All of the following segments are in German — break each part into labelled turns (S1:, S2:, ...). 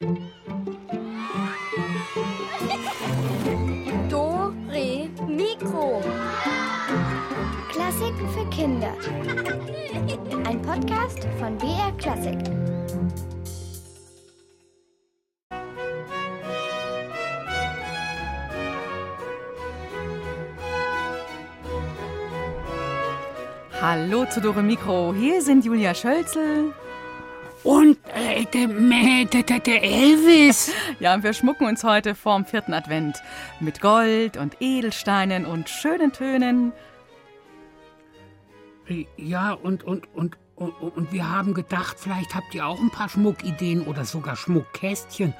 S1: Do, Re, Mikro. Klassiken für Kinder. Ein Podcast von BR Klassik.
S2: Hallo zu Dore Mikro. Hier sind Julia Schölzel.
S3: Und der, der, der, der Elvis.
S2: Ja, und wir schmucken uns heute vorm vierten Advent mit Gold und Edelsteinen und schönen Tönen.
S3: Ja, und, und, und, und, und wir haben gedacht, vielleicht habt ihr auch ein paar Schmuckideen oder sogar Schmuckkästchen,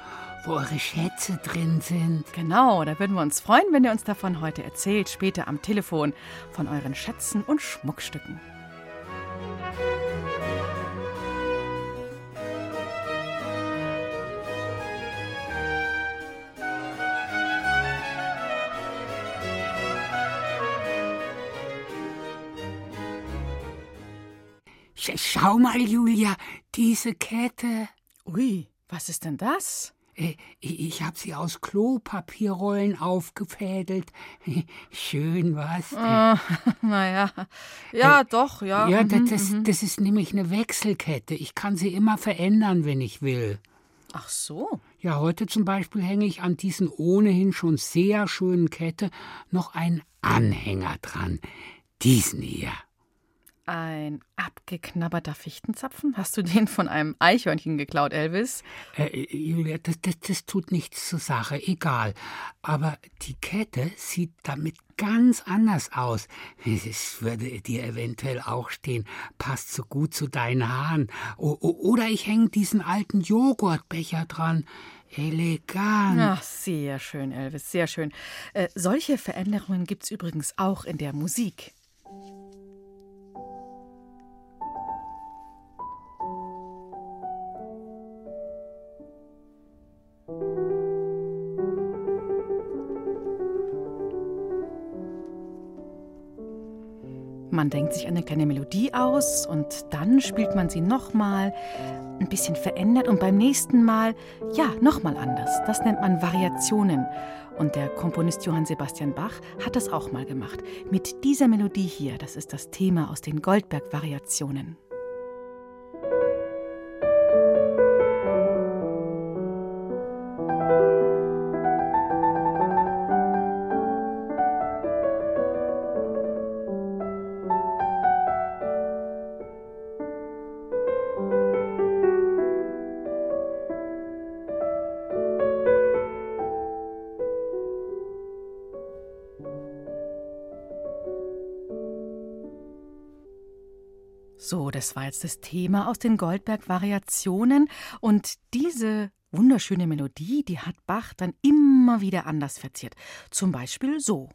S3: wo eure Schätze drin sind.
S2: Genau, da würden wir uns freuen, wenn ihr uns davon heute erzählt, später am Telefon, von euren Schätzen und Schmuckstücken.
S3: Schau mal, Julia, diese Kette.
S2: Ui, was ist denn das?
S3: Äh, ich habe sie aus Klopapierrollen aufgefädelt. Schön, was?
S2: Oh, naja, ja, äh, doch, ja.
S3: Ja, mhm, das, mhm. das ist nämlich eine Wechselkette. Ich kann sie immer verändern, wenn ich will.
S2: Ach so.
S3: Ja, heute zum Beispiel hänge ich an diesen ohnehin schon sehr schönen Kette noch einen Anhänger dran. Diesen hier.
S2: Ein abgeknabberter Fichtenzapfen? Hast du den von einem Eichhörnchen geklaut, Elvis?
S3: Äh, Julia, das, das, das tut nichts zur Sache, egal. Aber die Kette sieht damit ganz anders aus. Es würde dir eventuell auch stehen, passt so gut zu deinen Haaren. O oder ich hänge diesen alten Joghurtbecher dran. Elegant.
S2: Ach, sehr schön, Elvis, sehr schön. Äh, solche Veränderungen gibt es übrigens auch in der Musik. Man denkt sich eine kleine Melodie aus und dann spielt man sie nochmal, ein bisschen verändert und beim nächsten Mal, ja, nochmal anders. Das nennt man Variationen. Und der Komponist Johann Sebastian Bach hat das auch mal gemacht. Mit dieser Melodie hier, das ist das Thema aus den Goldberg-Variationen. Das war jetzt das Thema aus den Goldberg-Variationen. Und diese wunderschöne Melodie, die hat Bach dann immer wieder anders verziert. Zum Beispiel so.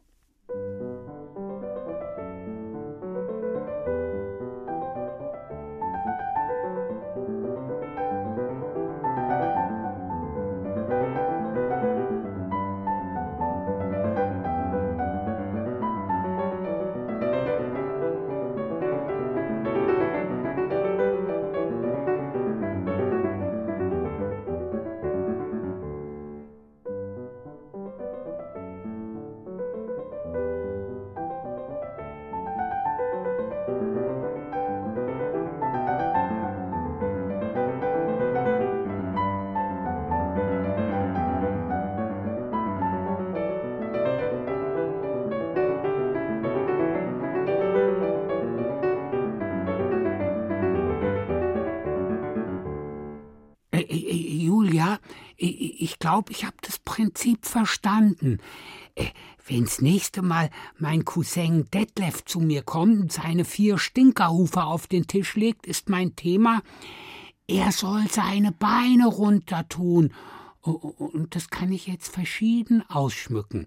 S3: Ich glaube, ich habe das Prinzip verstanden. Äh, wenn's nächste Mal mein Cousin Detlef zu mir kommt und seine vier Stinkerhufe auf den Tisch legt, ist mein Thema, er soll seine Beine runter tun. Und das kann ich jetzt verschieden ausschmücken.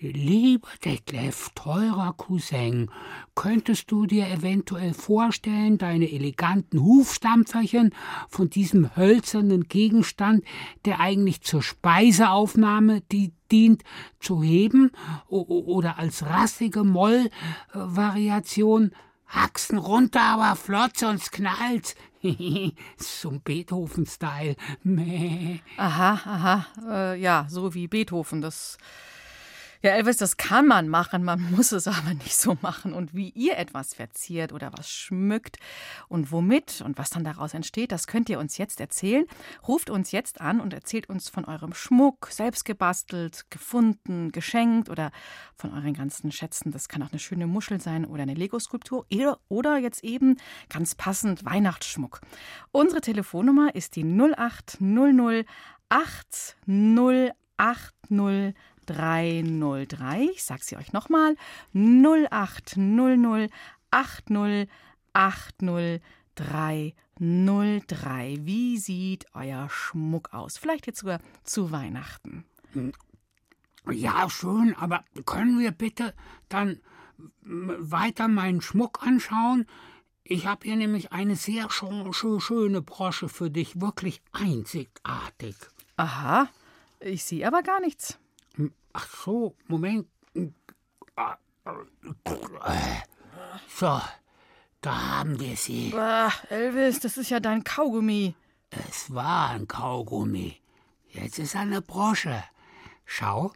S3: Lieber Detlef, teurer Cousin, könntest du dir eventuell vorstellen, deine eleganten Hufstampferchen von diesem hölzernen Gegenstand, der eigentlich zur Speiseaufnahme die dient, zu heben oder als rassige Mollvariation? Haxen runter, aber flott, sonst knallt's. Zum Beethoven-Style.
S2: Aha, aha. Äh, ja, so wie Beethoven. Das ja, Elvis, das kann man machen, man muss es aber nicht so machen. Und wie ihr etwas verziert oder was schmückt und womit und was dann daraus entsteht, das könnt ihr uns jetzt erzählen. Ruft uns jetzt an und erzählt uns von eurem Schmuck, selbst gebastelt, gefunden, geschenkt oder von euren ganzen Schätzen. Das kann auch eine schöne Muschel sein oder eine Lego-Skulptur oder jetzt eben ganz passend Weihnachtsschmuck. Unsere Telefonnummer ist die 0800 8080 303. Ich sage sie euch nochmal. 0800 80 80 303. Wie sieht euer Schmuck aus? Vielleicht jetzt sogar zu Weihnachten.
S3: Ja, schön, aber können wir bitte dann weiter meinen Schmuck anschauen? Ich habe hier nämlich eine sehr schöne Brosche für dich, wirklich einzigartig.
S2: Aha, ich sehe aber gar nichts.
S3: Ach so, Moment. So, da haben wir sie.
S2: Bah, Elvis, das ist ja dein Kaugummi.
S3: Es war ein Kaugummi. Jetzt ist er eine Brosche. Schau,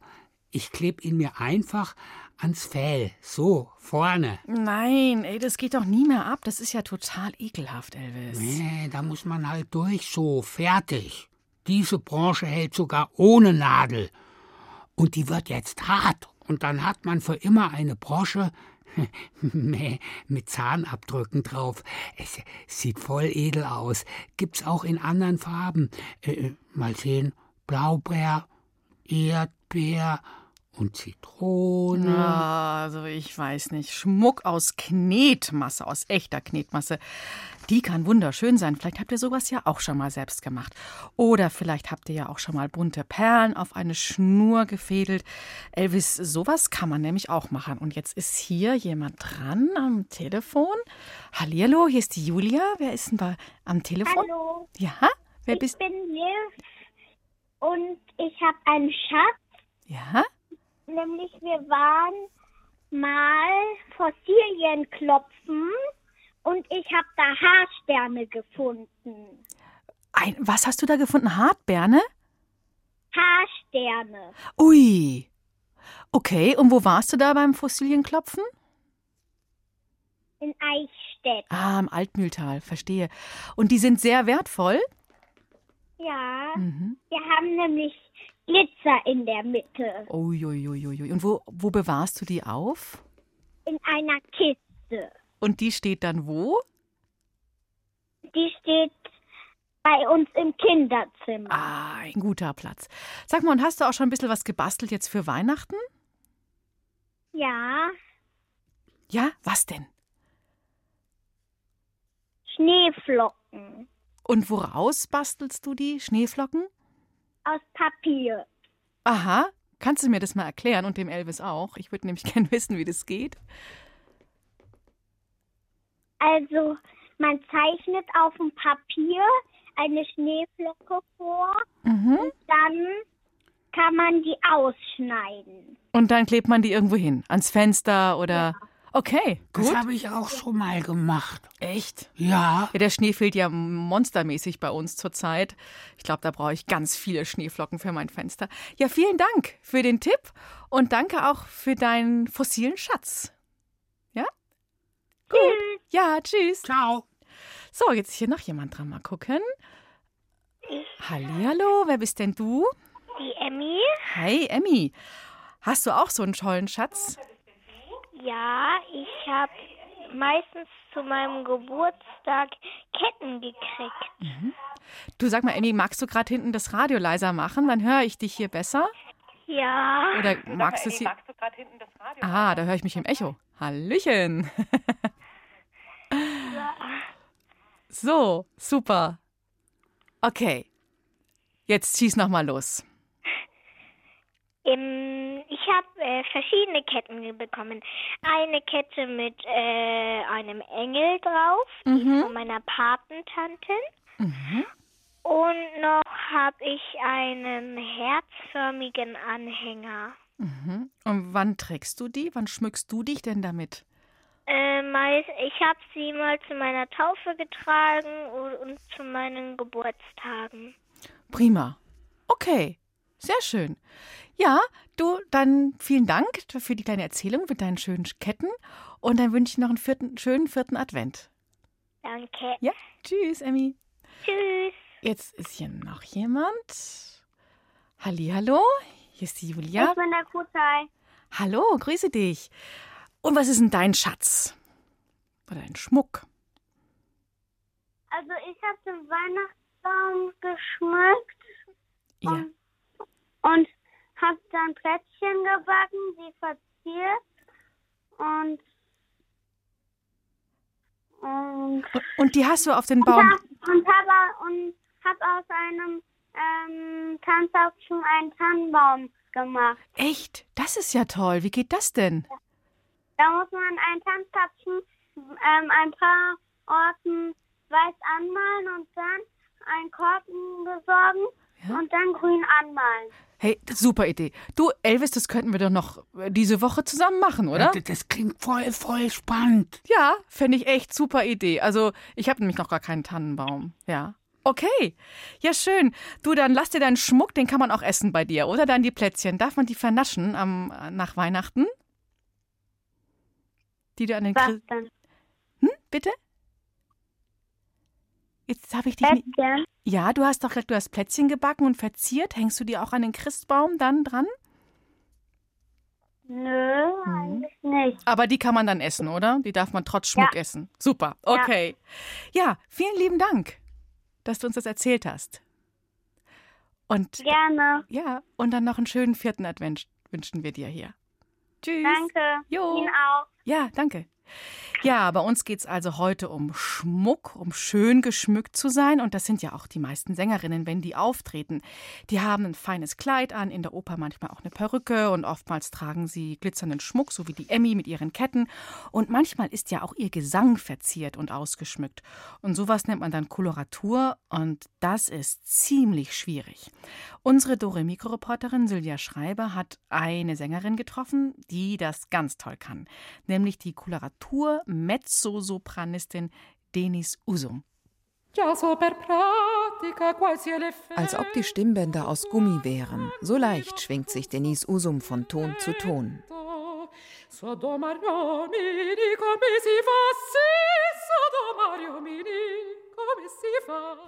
S3: ich kleb ihn mir einfach ans Fell. So, vorne.
S2: Nein, ey, das geht doch nie mehr ab. Das ist ja total ekelhaft, Elvis.
S3: Nee, da muss man halt durch. So, fertig. Diese Branche hält sogar ohne Nadel. Und die wird jetzt hart. Und dann hat man für immer eine Brosche mit Zahnabdrücken drauf. Es sieht voll edel aus. Gibt's auch in anderen Farben. Äh, äh mal sehen. Blaubeer, Erdbeer, und Zitrone.
S2: Ja, also ich weiß nicht. Schmuck aus Knetmasse, aus echter Knetmasse. Die kann wunderschön sein. Vielleicht habt ihr sowas ja auch schon mal selbst gemacht. Oder vielleicht habt ihr ja auch schon mal bunte Perlen auf eine Schnur gefädelt. Elvis, sowas kann man nämlich auch machen. Und jetzt ist hier jemand dran am Telefon. Hallihallo, hier ist die Julia. Wer ist denn da am Telefon?
S4: Hallo.
S2: Ja, wer
S4: ich
S2: bist
S4: Ich bin Liv und ich habe einen Schatz.
S2: Ja?
S4: Nämlich wir waren mal Fossilien klopfen und ich habe da Haarsterne gefunden.
S2: Ein, was hast du da gefunden? Hartberne?
S4: Haarsterne.
S2: Ui. Okay, und wo warst du da beim Fossilienklopfen?
S4: In Eichstätt.
S2: Ah, im Altmühltal, verstehe. Und die sind sehr wertvoll?
S4: Ja.
S2: Mhm.
S4: Wir haben nämlich Glitzer in der Mitte.
S2: Uiuiuiui. Und wo, wo bewahrst du die auf?
S4: In einer Kiste.
S2: Und die steht dann wo?
S4: Die steht bei uns im Kinderzimmer.
S2: Ah, ein guter Platz. Sag mal, und hast du auch schon ein bisschen was gebastelt jetzt für Weihnachten?
S4: Ja.
S2: Ja, was denn?
S4: Schneeflocken.
S2: Und woraus bastelst du die Schneeflocken?
S4: Aus Papier.
S2: Aha. Kannst du mir das mal erklären und dem Elvis auch? Ich würde nämlich gern wissen, wie das geht.
S4: Also, man zeichnet auf dem Papier eine Schneeflocke vor
S2: Mhm.
S4: und dann kann man die ausschneiden.
S2: Und dann klebt man die irgendwo hin? Ans Fenster oder. Okay,
S3: Das
S2: gut.
S3: habe ich auch schon mal gemacht.
S2: Echt?
S3: Ja,
S2: Ja, der Schnee fehlt ja monstermäßig bei uns zurzeit. Ich glaube, da brauche ich ganz viele Schneeflocken für mein Fenster. Ja, vielen Dank für den Tipp und danke auch für deinen fossilen Schatz. Ja? Gut. Ja, tschüss.
S3: ciao.
S2: So, jetzt ist hier noch jemand dran. Mal gucken. Hallihallo, wer bist denn du?
S4: Die Emmy?
S2: Hi, Emmy. Hast du auch so einen tollen Schatz?
S4: Ja, ich habe meistens zu meinem Geburtstag Ketten gekriegt.
S2: Du sag mal, Emmy, magst du gerade hinten das Radio leiser machen? Dann höre ich dich hier besser.
S4: Ja.
S2: Oder magst du es hier? Ah, da höre ich mich im Echo. Hallöchen. so, super. Okay. Jetzt schieß noch mal los.
S4: Ähm, ich habe äh, verschiedene Ketten bekommen. Eine Kette mit äh, einem Engel drauf, die ist von meiner Patentante. Und noch habe ich einen herzförmigen Anhänger.
S2: Mhm. Und wann trägst du die? Wann schmückst du dich denn damit?
S4: Äh, ich habe sie mal zu meiner Taufe getragen und, und zu meinen Geburtstagen.
S2: Prima. Okay, sehr schön. Ja, du, dann vielen Dank für die kleine Erzählung mit deinen schönen Ketten und dann wünsche ich noch einen vierten, schönen vierten Advent.
S4: Danke.
S2: Ja, tschüss, Emmy.
S4: Tschüss.
S2: Jetzt ist hier noch jemand. Hallihallo, hier ist die Julia.
S4: Ich bin der Kutai.
S2: Hallo, grüße dich. Und was ist denn dein Schatz? Oder dein Schmuck?
S4: Also ich habe den Weihnachtsbaum geschmückt
S2: Ja.
S4: und, und habe dann Plätzchen gebacken, sie verziert und und
S2: Und, die hast du auf den Baum.
S4: hab, und habe und hab aus einem ähm, Tanzapfen einen Tannenbaum gemacht.
S2: Echt? Das ist ja toll. Wie geht das denn?
S4: Da muss man einen Tanzapfen ähm, ein paar Orten weiß anmalen und dann einen Korken besorgen
S2: Ja.
S4: und dann grün anmalen.
S2: Hey, super Idee. Du, Elvis, das könnten wir doch noch äh, diese Woche zusammen machen, oder?
S3: Das, das klingt voll, voll spannend.
S2: Ja, fände ich echt super Idee. Also, ich habe nämlich noch gar keinen Tannenbaum. Ja. Okay. Ja, schön. Du, dann lass dir deinen Schmuck, den kann man auch essen bei dir. Oder dann die Plätzchen. Darf man die vernaschen am, nach Weihnachten? Die du an den
S4: Was
S2: Christ
S4: denn?
S2: Hm, bitte? Jetzt habe ich dich
S4: Plätzchen?
S2: Ja, du hast doch gesagt, du hast Plätzchen gebacken und verziert. Hängst du die auch an den Christbaum dann dran?
S4: Nö,
S2: Mhm.
S4: eigentlich nicht.
S2: Aber die kann man dann essen, oder? Die darf man trotz Schmuck
S4: Ja.
S2: essen. Super, okay. Ja. vielen lieben Dank, dass du uns das erzählt hast. Und
S4: Gerne.
S2: ja, und dann noch einen schönen vierten Advent wünschen wir dir hier. Tschüss.
S4: Danke.
S2: Jo.
S4: Ihnen auch.
S2: Ja, danke. Ja, bei uns geht es also heute um Schmuck, um schön geschmückt zu sein. Und das sind ja auch die meisten Sängerinnen, wenn die auftreten. Die haben ein feines Kleid an, in der Oper manchmal auch eine Perücke und oftmals tragen sie glitzernden Schmuck, so wie die Emmy mit ihren Ketten. Und manchmal ist ja auch ihr Gesang verziert und ausgeschmückt. Und sowas nennt man dann Koloratur und das ist ziemlich schwierig. Unsere Dore-Mikro-Reporterin Sylvia Schreiber hat eine Sängerin getroffen, die das ganz toll kann, nämlich die Koloratur-Mezzosopranistin Denis Usum.
S5: Als ob die Stimmbänder aus Gummi wären. So leicht schwingt sich Denise Usum von Ton zu Ton.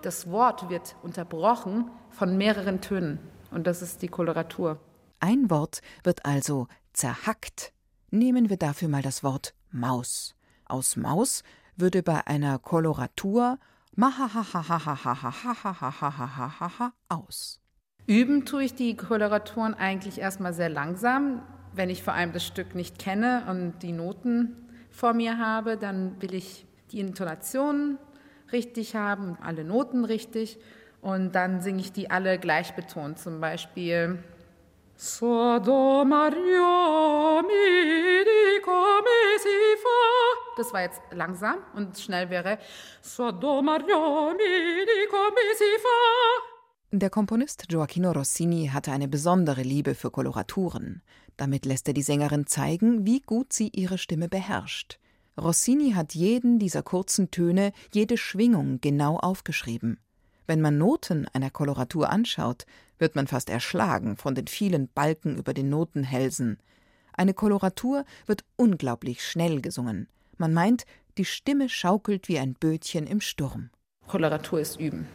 S6: Das Wort wird unterbrochen von mehreren Tönen und das ist die Koloratur.
S5: Ein Wort wird also zerhackt. Nehmen wir dafür mal das Wort Maus aus Maus würde bei einer Koloratur aus.
S6: Üben tue ich die Koloraturen eigentlich erstmal sehr langsam. Wenn ich vor allem das Stück nicht kenne und die Noten vor mir habe, dann will ich die Intonationen richtig haben, alle Noten richtig. Und dann singe ich die alle gleich betont. Zum Beispiel das war jetzt langsam und schnell wäre.
S5: Der Komponist Gioacchino Rossini hatte eine besondere Liebe für Koloraturen. Damit lässt er die Sängerin zeigen, wie gut sie ihre Stimme beherrscht. Rossini hat jeden dieser kurzen Töne, jede Schwingung genau aufgeschrieben. Wenn man Noten einer Koloratur anschaut, wird man fast erschlagen von den vielen Balken über den Notenhälsen. Eine Koloratur wird unglaublich schnell gesungen. Man meint, die Stimme schaukelt wie ein Bötchen im Sturm.
S6: Koloratur ist üben.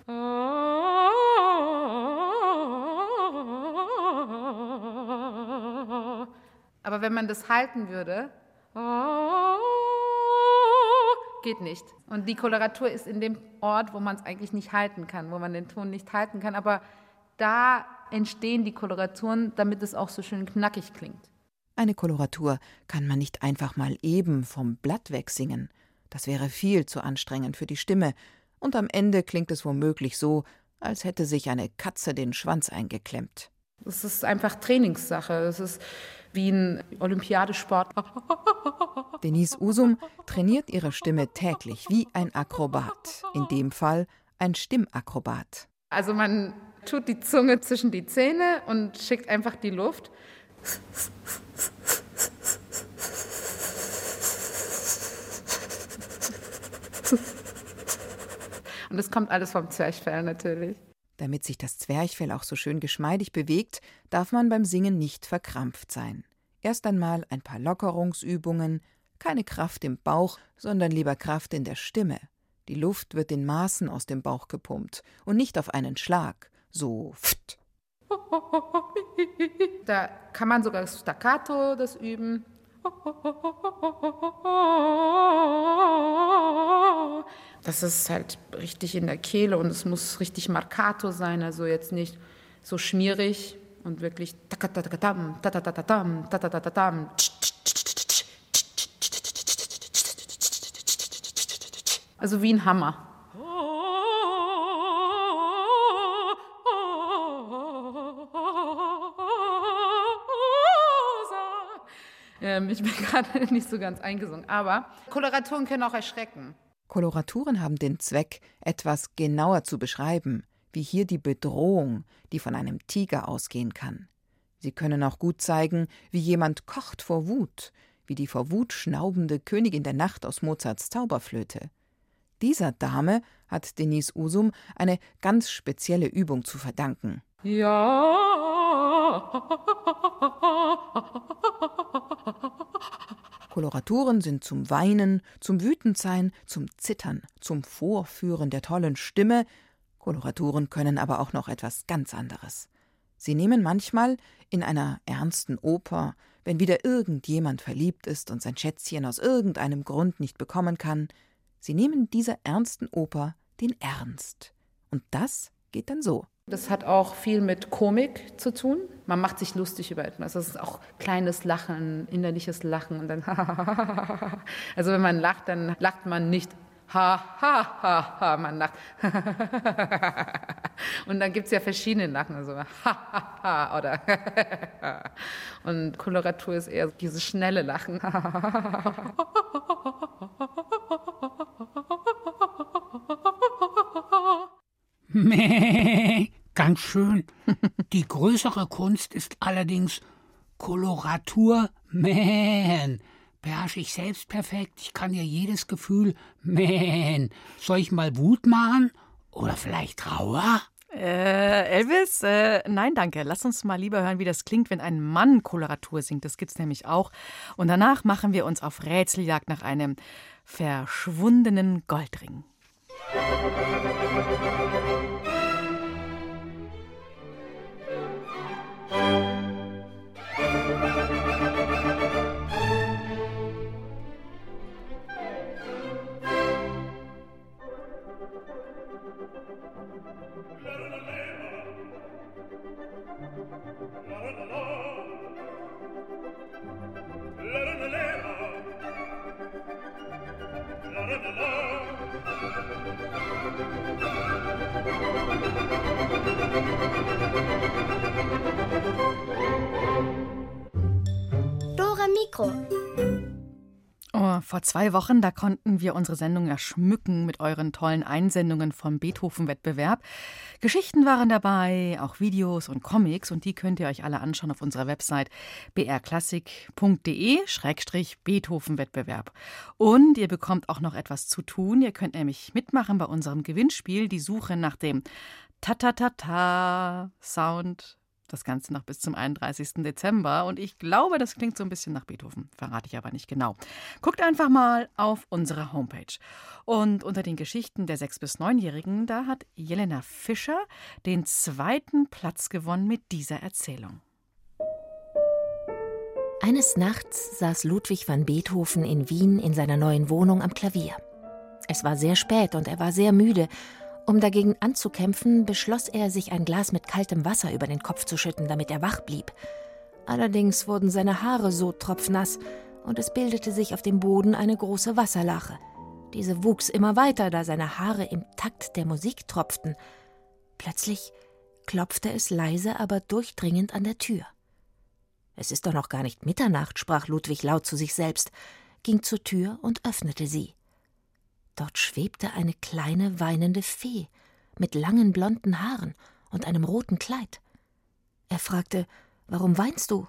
S6: Aber wenn man das halten würde, geht nicht. Und die Koloratur ist in dem Ort, wo man es eigentlich nicht halten kann, wo man den Ton nicht halten kann. Aber da entstehen die Koloraturen, damit es auch so schön knackig klingt.
S5: Eine Koloratur kann man nicht einfach mal eben vom Blatt wegsingen. Das wäre viel zu anstrengend für die Stimme, und am Ende klingt es womöglich so, als hätte sich eine Katze den Schwanz eingeklemmt.
S6: Es ist einfach Trainingssache. Es ist wie ein Olympiadesport.
S5: Denise Usum trainiert ihre Stimme täglich wie ein Akrobat, in dem Fall ein Stimmakrobat.
S6: Also man tut die Zunge zwischen die Zähne und schickt einfach die Luft. Und das kommt alles vom Zwerchfell natürlich.
S5: Damit sich das Zwerchfell auch so schön geschmeidig bewegt, darf man beim Singen nicht verkrampft sein. Erst einmal ein paar Lockerungsübungen, keine Kraft im Bauch, sondern lieber Kraft in der Stimme. Die Luft wird in Maßen aus dem Bauch gepumpt und nicht auf einen Schlag, so pft.
S6: Da kann man sogar Staccato das üben. Das ist halt richtig in der Kehle und es muss richtig marcato sein, also jetzt nicht so schmierig und wirklich also wie ein Hammer. Ähm, ich bin gerade nicht so ganz eingesungen. Aber Koloraturen können auch erschrecken.
S5: Koloraturen haben den Zweck, etwas genauer zu beschreiben, wie hier die Bedrohung, die von einem Tiger ausgehen kann. Sie können auch gut zeigen, wie jemand kocht vor Wut, wie die vor Wut schnaubende Königin der Nacht aus Mozarts Zauberflöte. Dieser Dame hat Denise Usum eine ganz spezielle Übung zu verdanken.
S6: Ja.
S5: Koloraturen sind zum Weinen, zum Wütendsein, zum Zittern, zum Vorführen der tollen Stimme. Koloraturen können aber auch noch etwas ganz anderes. Sie nehmen manchmal in einer ernsten Oper, wenn wieder irgendjemand verliebt ist und sein Schätzchen aus irgendeinem Grund nicht bekommen kann, sie nehmen dieser ernsten Oper den Ernst. Und das geht dann so.
S6: Das hat auch viel mit Komik zu tun. Man macht sich lustig über etwas. Das ist auch kleines Lachen, innerliches Lachen und dann Also wenn man lacht, dann lacht man nicht ha ha ha ha, man lacht und dann gibt es ja verschiedene Lachen, also ha ha ha oder und Koloratur ist eher dieses schnelle Lachen.
S3: Meh, ganz schön. Die größere Kunst ist allerdings Koloratur mähen. Beherrsche ich selbst perfekt. Ich kann dir jedes Gefühl mähen. Soll ich mal Wut machen? Oder vielleicht Trauer?
S2: Äh, Elvis? Äh, nein, danke. Lass uns mal lieber hören, wie das klingt, wenn ein Mann Koloratur singt. Das gibt's nämlich auch. Und danach machen wir uns auf Rätseljagd nach einem verschwundenen Goldring.
S1: Dore Mikro.
S2: Vor zwei Wochen, da konnten wir unsere Sendung ja schmücken mit euren tollen Einsendungen vom Beethoven-Wettbewerb. Geschichten waren dabei, auch Videos und Comics und die könnt ihr euch alle anschauen auf unserer Website brklassik.de-beethoven-Wettbewerb. Und ihr bekommt auch noch etwas zu tun. Ihr könnt nämlich mitmachen bei unserem Gewinnspiel, die Suche nach dem Ta-Ta-Ta-Ta-Sound das Ganze noch bis zum 31. Dezember. Und ich glaube, das klingt so ein bisschen nach Beethoven. Verrate ich aber nicht genau. Guckt einfach mal auf unsere Homepage. Und unter den Geschichten der 6- bis 9-Jährigen, da hat Jelena Fischer den zweiten Platz gewonnen mit dieser Erzählung.
S7: Eines Nachts saß Ludwig van Beethoven in Wien in seiner neuen Wohnung am Klavier. Es war sehr spät und er war sehr müde um dagegen anzukämpfen, beschloss er, sich ein Glas mit kaltem Wasser über den Kopf zu schütten, damit er wach blieb. Allerdings wurden seine Haare so tropfnass und es bildete sich auf dem Boden eine große Wasserlache. Diese wuchs immer weiter, da seine Haare im Takt der Musik tropften. Plötzlich klopfte es leise, aber durchdringend an der Tür. Es ist doch noch gar nicht Mitternacht, sprach Ludwig laut zu sich selbst, ging zur Tür und öffnete sie. Dort schwebte eine kleine weinende Fee mit langen blonden Haaren und einem roten Kleid. Er fragte Warum weinst du?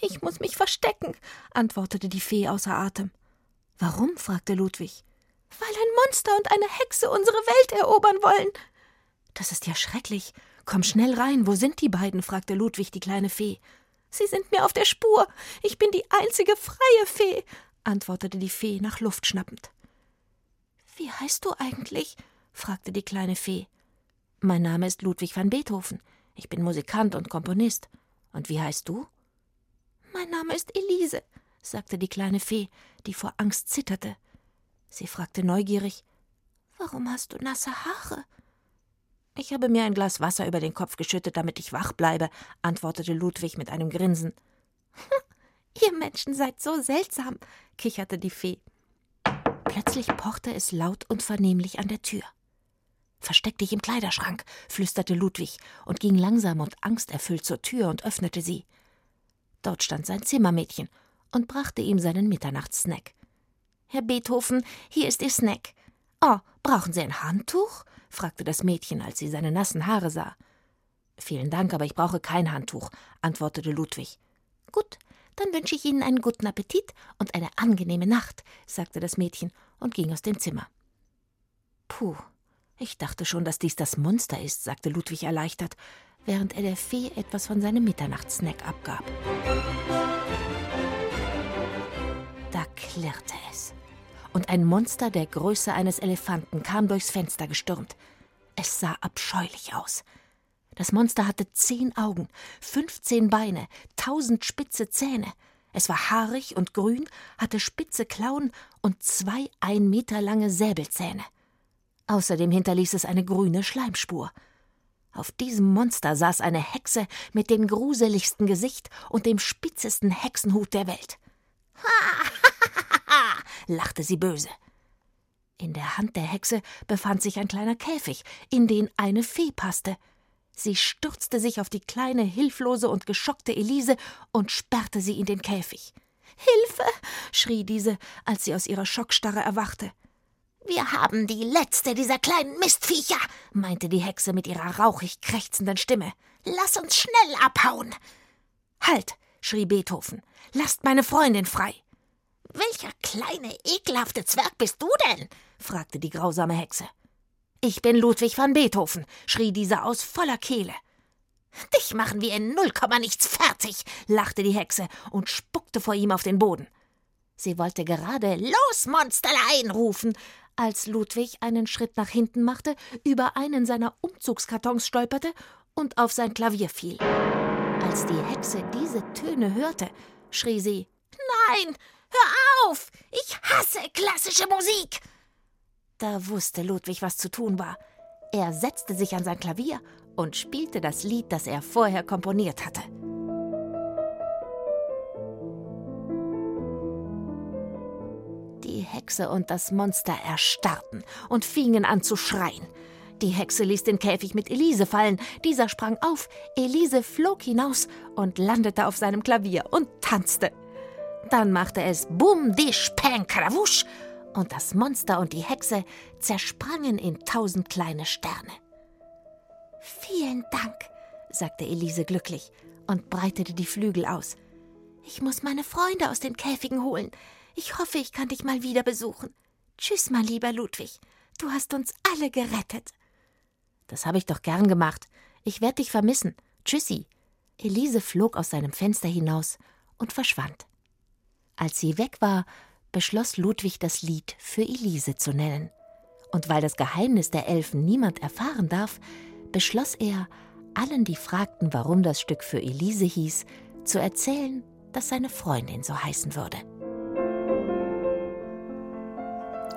S7: Ich muss mich verstecken, antwortete die Fee außer Atem. Warum? fragte Ludwig. weil ein Monster und eine Hexe unsere Welt erobern wollen. Das ist ja schrecklich. Komm schnell rein, wo sind die beiden? fragte Ludwig die kleine Fee. Sie sind mir auf der Spur. Ich bin die einzige freie Fee, antwortete die Fee nach Luft schnappend. Wie heißt du eigentlich? fragte die kleine Fee. Mein Name ist Ludwig van Beethoven. Ich bin Musikant und Komponist. Und wie heißt du? Mein Name ist Elise, sagte die kleine Fee, die vor Angst zitterte. Sie fragte neugierig Warum hast du nasse Haare? Ich habe mir ein Glas Wasser über den Kopf geschüttet, damit ich wach bleibe, antwortete Ludwig mit einem Grinsen. Ihr Menschen seid so seltsam, kicherte die Fee. Plötzlich pochte es laut und vernehmlich an der Tür. Versteck dich im Kleiderschrank, flüsterte Ludwig und ging langsam und angsterfüllt zur Tür und öffnete sie. Dort stand sein Zimmermädchen und brachte ihm seinen Mitternachtssnack. Herr Beethoven, hier ist Ihr Snack. Oh, brauchen Sie ein Handtuch? fragte das Mädchen, als sie seine nassen Haare sah. Vielen Dank, aber ich brauche kein Handtuch, antwortete Ludwig. Gut, dann wünsche ich Ihnen einen guten Appetit und eine angenehme Nacht, sagte das Mädchen und ging aus dem Zimmer. Puh, ich dachte schon, dass dies das Monster ist, sagte Ludwig erleichtert, während er der Fee etwas von seinem Mitternachtssnack abgab. Da klirrte es. Und ein Monster der Größe eines Elefanten kam durchs Fenster gestürmt. Es sah abscheulich aus. Das Monster hatte zehn Augen, fünfzehn Beine, tausend spitze Zähne. Es war haarig und grün, hatte spitze Klauen und zwei ein Meter lange Säbelzähne. Außerdem hinterließ es eine grüne Schleimspur. Auf diesem Monster saß eine Hexe mit dem gruseligsten Gesicht und dem spitzesten Hexenhut der Welt. Ha, lachte sie böse. In der Hand der Hexe befand sich ein kleiner Käfig, in den eine Fee passte. Sie stürzte sich auf die kleine, hilflose und geschockte Elise und sperrte sie in den Käfig. Hilfe! schrie diese, als sie aus ihrer Schockstarre erwachte. Wir haben die letzte dieser kleinen Mistviecher, meinte die Hexe mit ihrer rauchig krächzenden Stimme. Lass uns schnell abhauen. Halt, schrie Beethoven. Lasst meine Freundin frei. Welcher kleine, ekelhafte Zwerg bist du denn? fragte die grausame Hexe. Ich bin Ludwig van Beethoven, schrie dieser aus voller Kehle. Dich machen wir in null nichts fertig, lachte die Hexe und spuckte vor ihm auf den Boden. Sie wollte gerade Los, Monsterlein rufen, als Ludwig einen Schritt nach hinten machte, über einen seiner Umzugskartons stolperte und auf sein Klavier fiel. Als die Hexe diese Töne hörte, schrie sie Nein, hör auf. Ich hasse klassische Musik. Da wusste Ludwig, was zu tun war. Er setzte sich an sein Klavier und spielte das Lied, das er vorher komponiert hatte. Die Hexe und das Monster erstarrten und fingen an zu schreien. Die Hexe ließ den Käfig mit Elise fallen. Dieser sprang auf, Elise flog hinaus und landete auf seinem Klavier und tanzte. Dann machte es Bum, Disch, Peng, Krawusch und das Monster und die Hexe zersprangen in tausend kleine Sterne. Vielen Dank, sagte Elise glücklich und breitete die Flügel aus. Ich muss meine Freunde aus den Käfigen holen. Ich hoffe, ich kann dich mal wieder besuchen. Tschüss, mein lieber Ludwig. Du hast uns alle gerettet. Das habe ich doch gern gemacht. Ich werde dich vermissen. Tschüssi. Elise flog aus seinem Fenster hinaus und verschwand. Als sie weg war, beschloss Ludwig das Lied für Elise zu nennen. Und weil das Geheimnis der Elfen niemand erfahren darf, beschloss er, allen, die fragten, warum das Stück für Elise hieß, zu erzählen, dass seine Freundin so heißen würde.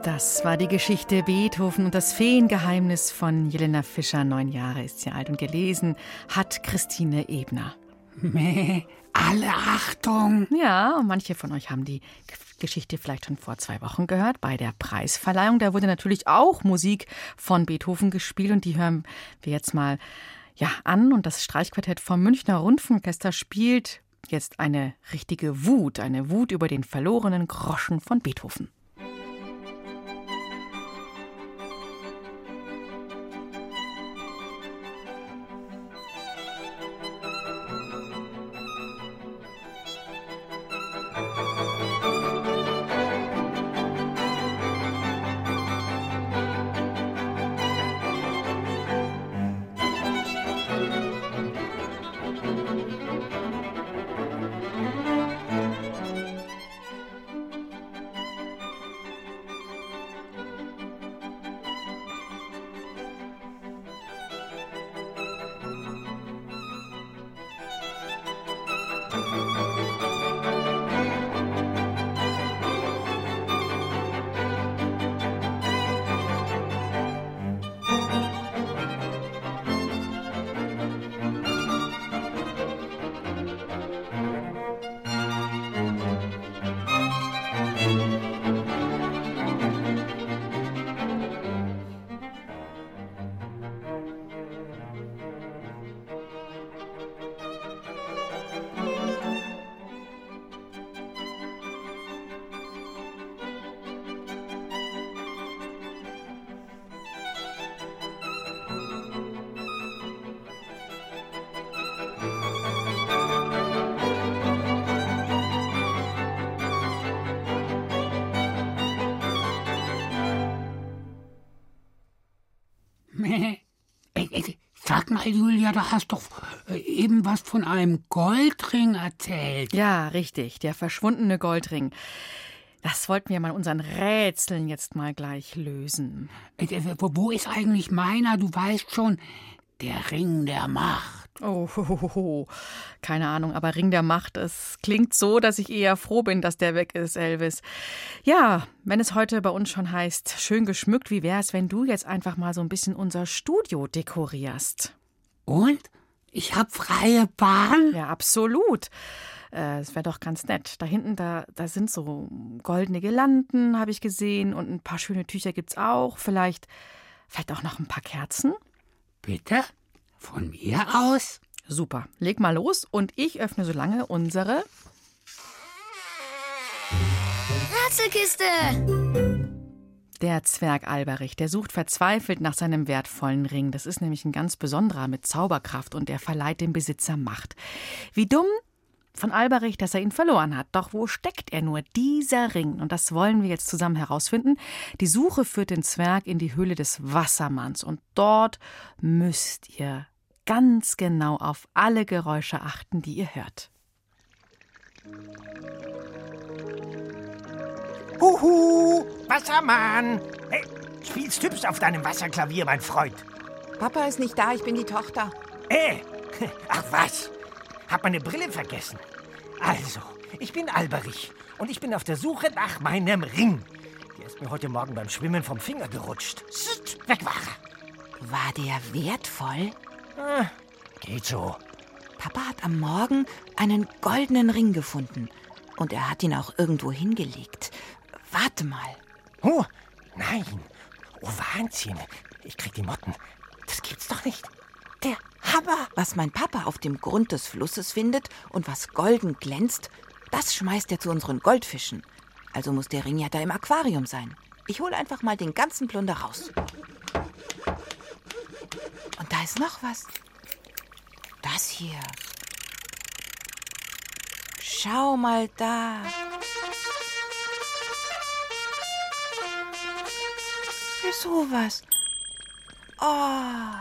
S2: Das war die Geschichte Beethoven und das Feengeheimnis von Jelena Fischer. Neun Jahre ist sie alt und gelesen hat Christine Ebner.
S3: Mäh, alle Achtung!
S2: Ja, und manche von euch haben die Geschichte vielleicht schon vor zwei Wochen gehört, bei der Preisverleihung. Da wurde natürlich auch Musik von Beethoven gespielt und die hören wir jetzt mal ja, an. Und das Streichquartett vom Münchner Rundfunkorchester spielt jetzt eine richtige Wut, eine Wut über den verlorenen Groschen von Beethoven.
S3: Mal, Julia, du hast doch äh, eben was von einem Goldring erzählt.
S2: Ja, richtig, der verschwundene Goldring. Das wollten wir mal unseren Rätseln jetzt mal gleich lösen.
S3: Äh, äh, Wo ist eigentlich meiner? Du weißt schon, der Ring der Macht.
S2: Oh, keine Ahnung, aber Ring der Macht, es klingt so, dass ich eher froh bin, dass der weg ist, Elvis. Ja, wenn es heute bei uns schon heißt, schön geschmückt, wie wär's, wenn du jetzt einfach mal so ein bisschen unser Studio dekorierst?
S3: Und? Ich hab freie Bahn?
S2: Ja, absolut. Äh, Es wäre doch ganz nett. Da hinten, da, da sind so goldene Girlanden, habe ich gesehen, und ein paar schöne Tücher gibt's auch. Vielleicht, vielleicht auch noch ein paar Kerzen.
S3: Bitte? Von mir aus?
S2: Super. Leg mal los und ich öffne so lange unsere
S1: Rätselkiste!
S2: Der Zwerg Alberich, der sucht verzweifelt nach seinem wertvollen Ring. Das ist nämlich ein ganz besonderer mit Zauberkraft und der verleiht dem Besitzer Macht. Wie dumm von Alberich, dass er ihn verloren hat. Doch wo steckt er nur, dieser Ring? Und das wollen wir jetzt zusammen herausfinden. Die Suche führt den Zwerg in die Höhle des Wassermanns und dort müsst ihr ganz genau auf alle Geräusche achten, die ihr hört.
S8: Huhu, Wassermann. Hey, spielst hübsch auf deinem Wasserklavier, mein Freund.
S9: Papa ist nicht da, ich bin die Tochter.
S8: Äh, ach was. Hab meine Brille vergessen. Also, ich bin Alberich und ich bin auf der Suche nach meinem Ring. Der ist mir heute Morgen beim Schwimmen vom Finger gerutscht. Sst, weg war er.
S5: War der wertvoll?
S8: Ah, geht so.
S5: Papa hat am Morgen einen goldenen Ring gefunden. Und er hat ihn auch irgendwo hingelegt. Warte mal.
S8: Oh, nein. Oh, Wahnsinn. Ich krieg die Motten. Das gibt's doch nicht. Der Hammer.
S5: Was mein Papa auf dem Grund des Flusses findet und was golden glänzt, das schmeißt er zu unseren Goldfischen. Also muss der Ring ja da im Aquarium sein. Ich hole einfach mal den ganzen Plunder raus. Und da ist noch was. Das hier. Schau mal da. Sowas. Oh.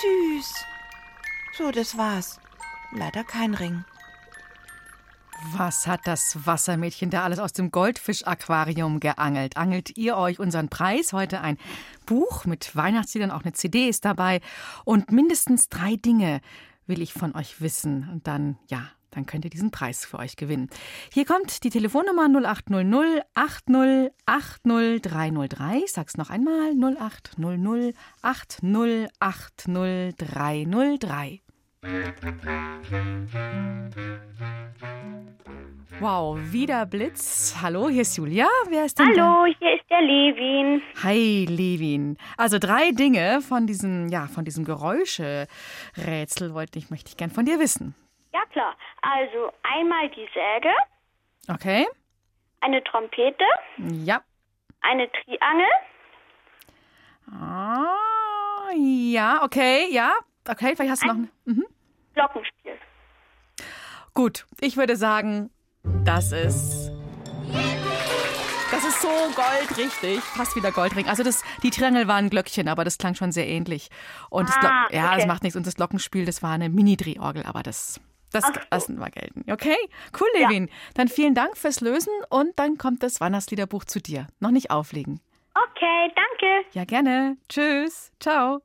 S5: Süß. So, das war's. Leider kein Ring.
S2: Was hat das Wassermädchen da alles aus dem Goldfisch-Aquarium geangelt? Angelt ihr euch unseren Preis? Heute ein Buch mit Weihnachtsliedern, auch eine CD ist dabei. Und mindestens drei Dinge will ich von euch wissen. Und dann, ja, dann könnt ihr diesen Preis für euch gewinnen. Hier kommt die Telefonnummer 0800 80 80 303. Ich sag's noch einmal: 0800 80 80 303. Wow, wieder Blitz. Hallo, hier ist Julia. Wer ist denn
S10: Hallo, hier ist der Levin.
S2: da? Hi, Levin. Also drei Dinge von diesem, ja, von diesem Geräuscherätsel wollte ich, möchte ich gern von dir wissen.
S10: Ja klar. Also einmal die Säge,
S2: Okay?
S10: eine Trompete,
S2: Ja.
S10: eine Triangel,
S2: Ah, ja, okay, ja. Okay, vielleicht hast du noch. eine- Mhm.
S10: Glockenspiel.
S2: Gut, ich würde sagen, das ist. Das ist so Bingo, Gold, richtig. Fast wieder Goldring. Also das, die Triangel waren Glöckchen, aber das klang schon sehr ähnlich. Und das
S11: Ah,
S2: ja,
S11: okay.
S2: das macht nichts. Und das Glockenspiel, das war eine Mini-Drehorgel, aber das, das
S11: so.
S2: lassen wir gelten. Okay, cool, Levin. Dann vielen Dank fürs Lösen und dann kommt das Weihnachtsliederbuch zu dir. Noch nicht auflegen.
S11: Okay, danke.
S2: Ja, gerne. Tschüss. Ciao.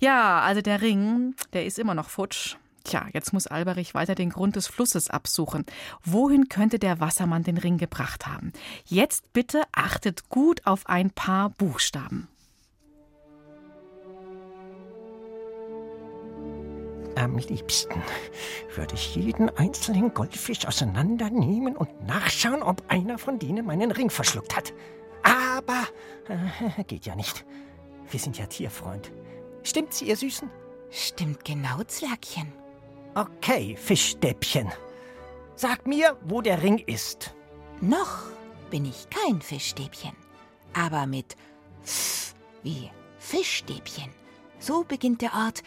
S2: Ja, also der Ring, der ist immer noch futsch. Tja, jetzt muss Alberich weiter den Grund des Flusses absuchen. Wohin könnte der Wassermann den Ring gebracht haben? Jetzt bitte achtet gut auf ein paar Buchstaben.
S8: Am liebsten würde ich jeden einzelnen Goldfisch auseinandernehmen und nachschauen, ob einer von denen meinen Ring verschluckt hat. Aber äh, geht ja nicht. Wir sind ja Tierfreund. Stimmt's, ihr Süßen?
S5: Stimmt genau, Zwergchen.
S8: Okay, Fischstäbchen. Sag mir, wo der Ring ist.
S5: Noch bin ich kein Fischstäbchen, aber mit F wie Fischstäbchen. So beginnt der Ort,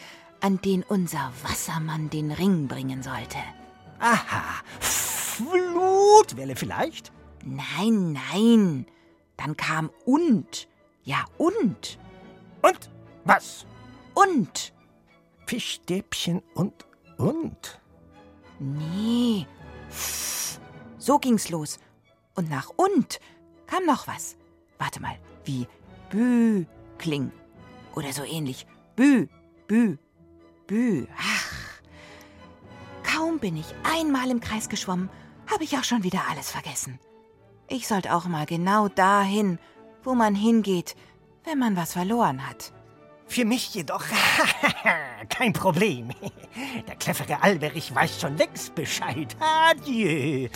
S5: an den unser Wassermann den Ring bringen sollte.
S8: Aha, Flutwelle vielleicht?
S5: Nein, nein. Dann kam und. Ja, und.
S8: Und was?
S5: Und.
S8: Fischstäbchen und und.
S5: Nee. So ging's los. Und nach und kam noch was. Warte mal, wie Bü kling. Oder so ähnlich. Bü, Bü, Bü. Ach. Kaum bin ich einmal im Kreis geschwommen, habe ich auch schon wieder alles vergessen. Ich sollte auch mal genau dahin, wo man hingeht, wenn man was verloren hat.
S8: Für mich jedoch kein Problem. Der clevere Alberich weiß schon längst Bescheid. Adieu.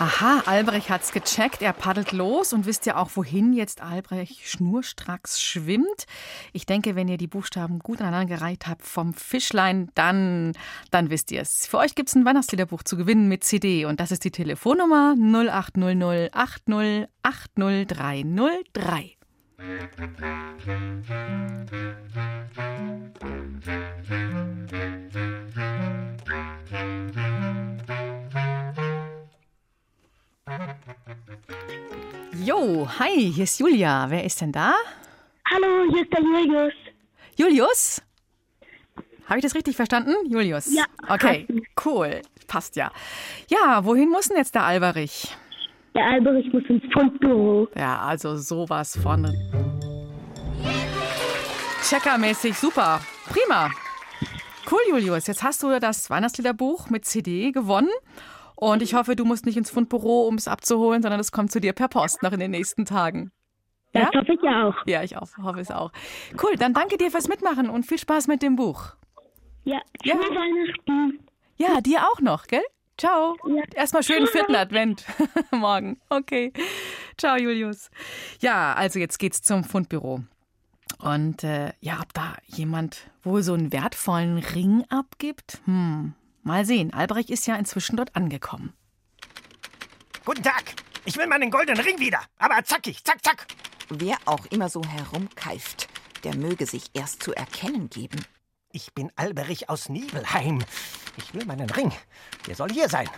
S2: Aha, Albrecht hat's gecheckt. Er paddelt los und wisst ihr auch, wohin jetzt Albrecht schnurstracks schwimmt. Ich denke, wenn ihr die Buchstaben gut aneinander gereiht habt vom Fischlein, dann, dann wisst ihr es. Für euch gibt's ein Weihnachtsliederbuch zu gewinnen mit CD und das ist die Telefonnummer 0800 80 80303. Jo, hi, hier ist Julia. Wer ist denn da?
S11: Hallo, hier ist der Julius.
S2: Julius? Habe ich das richtig verstanden? Julius?
S11: Ja,
S2: Okay, cool. Passt ja. Ja, wohin muss denn jetzt der Alberich?
S11: Der Alberich muss ins Fundbüro.
S2: Ja, also sowas von. Checkermäßig super. Prima. Cool, Julius. Jetzt hast du das Weihnachtsliederbuch mit CD gewonnen. Und ich hoffe, du musst nicht ins Fundbüro, um es abzuholen, sondern es kommt zu dir per Post noch in den nächsten Tagen.
S11: Das
S2: Ja?
S11: hoffe ich ja auch.
S2: Ja, ich auch, hoffe es auch. Cool, dann danke dir fürs Mitmachen und viel Spaß mit dem Buch.
S11: Ja,
S2: Ja.
S11: schöne Weihnachten.
S2: Ja, dir auch noch, gell? Ciao.
S11: Ja.
S2: Erstmal schönen vierten Advent morgen. Okay. Ciao, Julius. Ja, also jetzt geht's zum Fundbüro. Und äh, ja, ob da jemand wohl so einen wertvollen Ring abgibt? Hm, mal sehen. Albrecht ist ja inzwischen dort angekommen.
S8: Guten Tag. Ich will meinen goldenen Ring wieder. Aber zackig, zack, zack.
S5: Wer auch immer so herumkeift, der möge sich erst zu erkennen geben.
S8: Ich bin Alberich aus Nibelheim. Ich will meinen Ring. Der soll hier sein.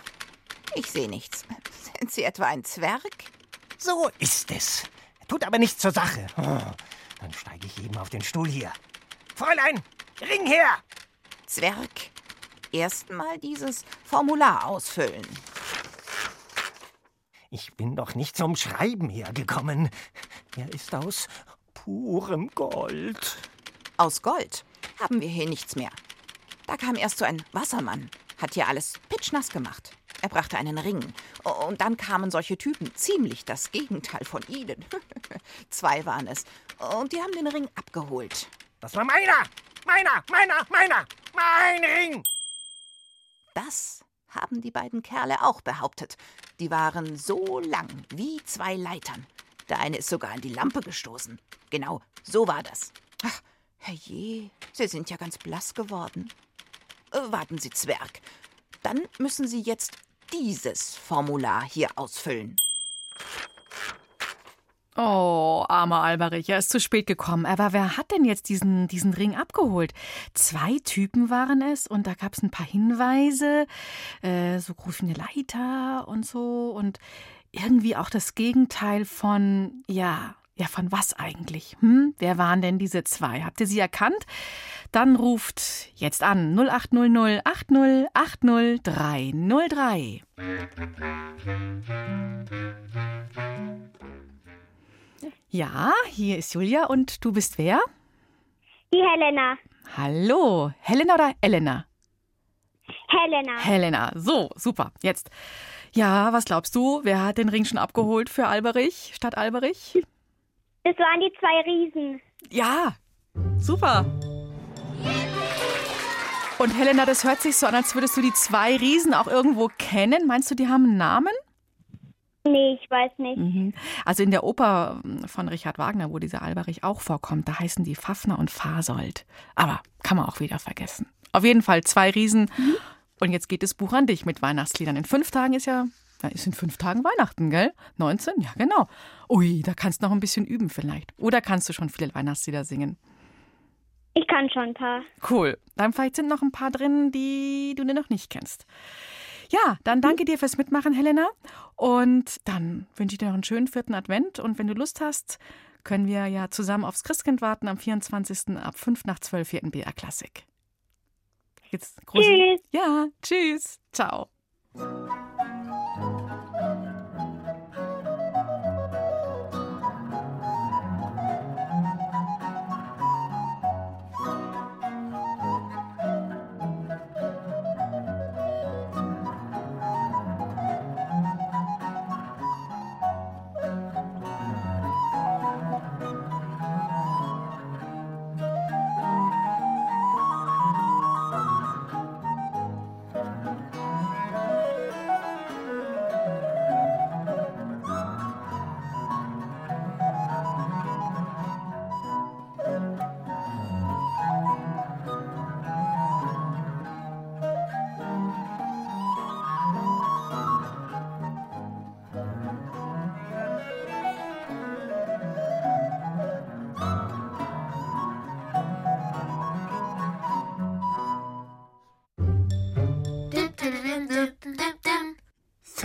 S5: Ich sehe nichts. Sind Sie etwa ein Zwerg?
S8: So ist es. Tut aber nichts zur Sache. Oh, dann steige ich eben auf den Stuhl hier. Fräulein, Ring her!
S5: Zwerg. Erstmal dieses Formular ausfüllen.
S8: Ich bin doch nicht zum Schreiben hergekommen. Er ist aus purem Gold.
S5: Aus Gold haben wir hier nichts mehr. Da kam erst so ein Wassermann, hat hier alles pitschnass gemacht. Er brachte einen Ring. Und dann kamen solche Typen, ziemlich das Gegenteil von Ihnen. Zwei waren es. Und die haben den Ring abgeholt.
S8: Das war meiner! Meiner! Meiner! Meiner! Mein Ring!
S5: Das haben die beiden Kerle auch behauptet. Die waren so lang wie zwei Leitern. Der eine ist sogar an die Lampe gestoßen. Genau, so war das. Ach, herrje, Sie sind ja ganz blass geworden. Äh, warten Sie, Zwerg. Dann müssen Sie jetzt dieses Formular hier ausfüllen.
S2: Oh, armer Alberich, er ist zu spät gekommen. Aber wer hat denn jetzt diesen, diesen Ring abgeholt? Zwei Typen waren es und da gab es ein paar Hinweise, äh, so eine Leiter und so. Und irgendwie auch das Gegenteil von, ja, ja, von was eigentlich? Hm? Wer waren denn diese zwei? Habt ihr sie erkannt? Dann ruft jetzt an 0800 80 80 303. Ja, hier ist Julia und du bist wer?
S4: Die Helena.
S2: Hallo, Helena oder Elena?
S4: Helena.
S2: Helena, so, super. Jetzt. Ja, was glaubst du? Wer hat den Ring schon abgeholt für Alberich, Stadt Alberich?
S4: Das waren die zwei Riesen.
S2: Ja, super. Und Helena, das hört sich so an, als würdest du die zwei Riesen auch irgendwo kennen. Meinst du, die haben einen Namen?
S4: Nee, ich weiß nicht.
S2: Mhm. Also in der Oper von Richard Wagner, wo dieser Alberich auch vorkommt, da heißen die Fafner und Fasold. Aber kann man auch wieder vergessen. Auf jeden Fall zwei Riesen. Mhm. Und jetzt geht das Buch an dich mit Weihnachtsliedern. In fünf Tagen ist ja, ja, ist in fünf Tagen Weihnachten, gell? 19? Ja, genau. Ui, da kannst du noch ein bisschen üben vielleicht. Oder kannst du schon viele Weihnachtslieder singen?
S4: Ich kann schon ein paar.
S2: Cool. Dann vielleicht sind noch ein paar drin, die du noch nicht kennst. Ja, dann danke dir fürs Mitmachen, Helena. Und dann wünsche ich dir noch einen schönen vierten Advent. Und wenn du Lust hast, können wir ja zusammen aufs Christkind warten am 24. ab 5 nach 12 hier in BR Klassik. Jetzt große. Tschüss. Ja, tschüss. Ciao.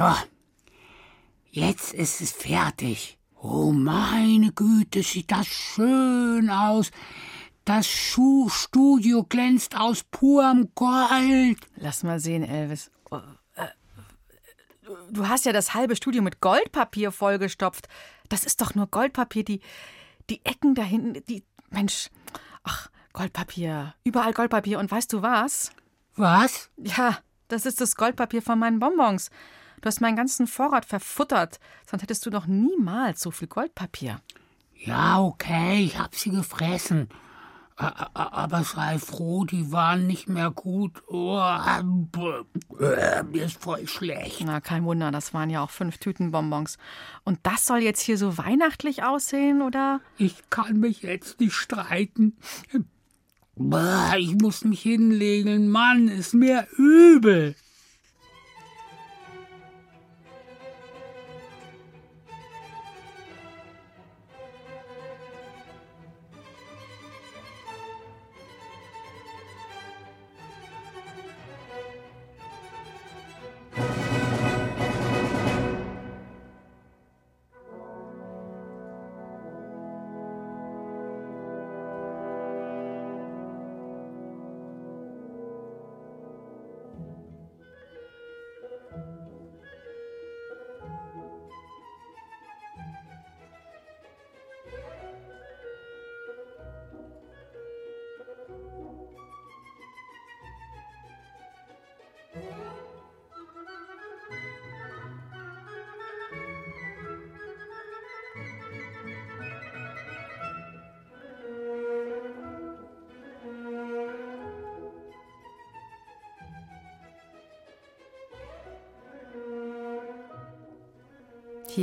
S3: So, jetzt ist es fertig. Oh, meine Güte, sieht das schön aus. Das Schuhstudio glänzt aus purem Gold.
S2: Lass mal sehen, Elvis. Oh, äh, du hast ja das halbe Studio mit Goldpapier vollgestopft. Das ist doch nur Goldpapier. Die, die Ecken da hinten, die. Mensch. Ach, Goldpapier. Überall Goldpapier. Und weißt du was?
S3: Was?
S2: Ja, das ist das Goldpapier von meinen Bonbons. Du hast meinen ganzen Vorrat verfuttert, sonst hättest du doch niemals so viel Goldpapier.
S3: Ja, okay, ich hab sie gefressen. Aber sei froh, die waren nicht mehr gut. Oh, mir ist voll schlecht.
S2: Na, kein Wunder, das waren ja auch fünf Tüten Bonbons. Und das soll jetzt hier so weihnachtlich aussehen, oder?
S3: Ich kann mich jetzt nicht streiten. Ich muss mich hinlegen, Mann, ist mir übel.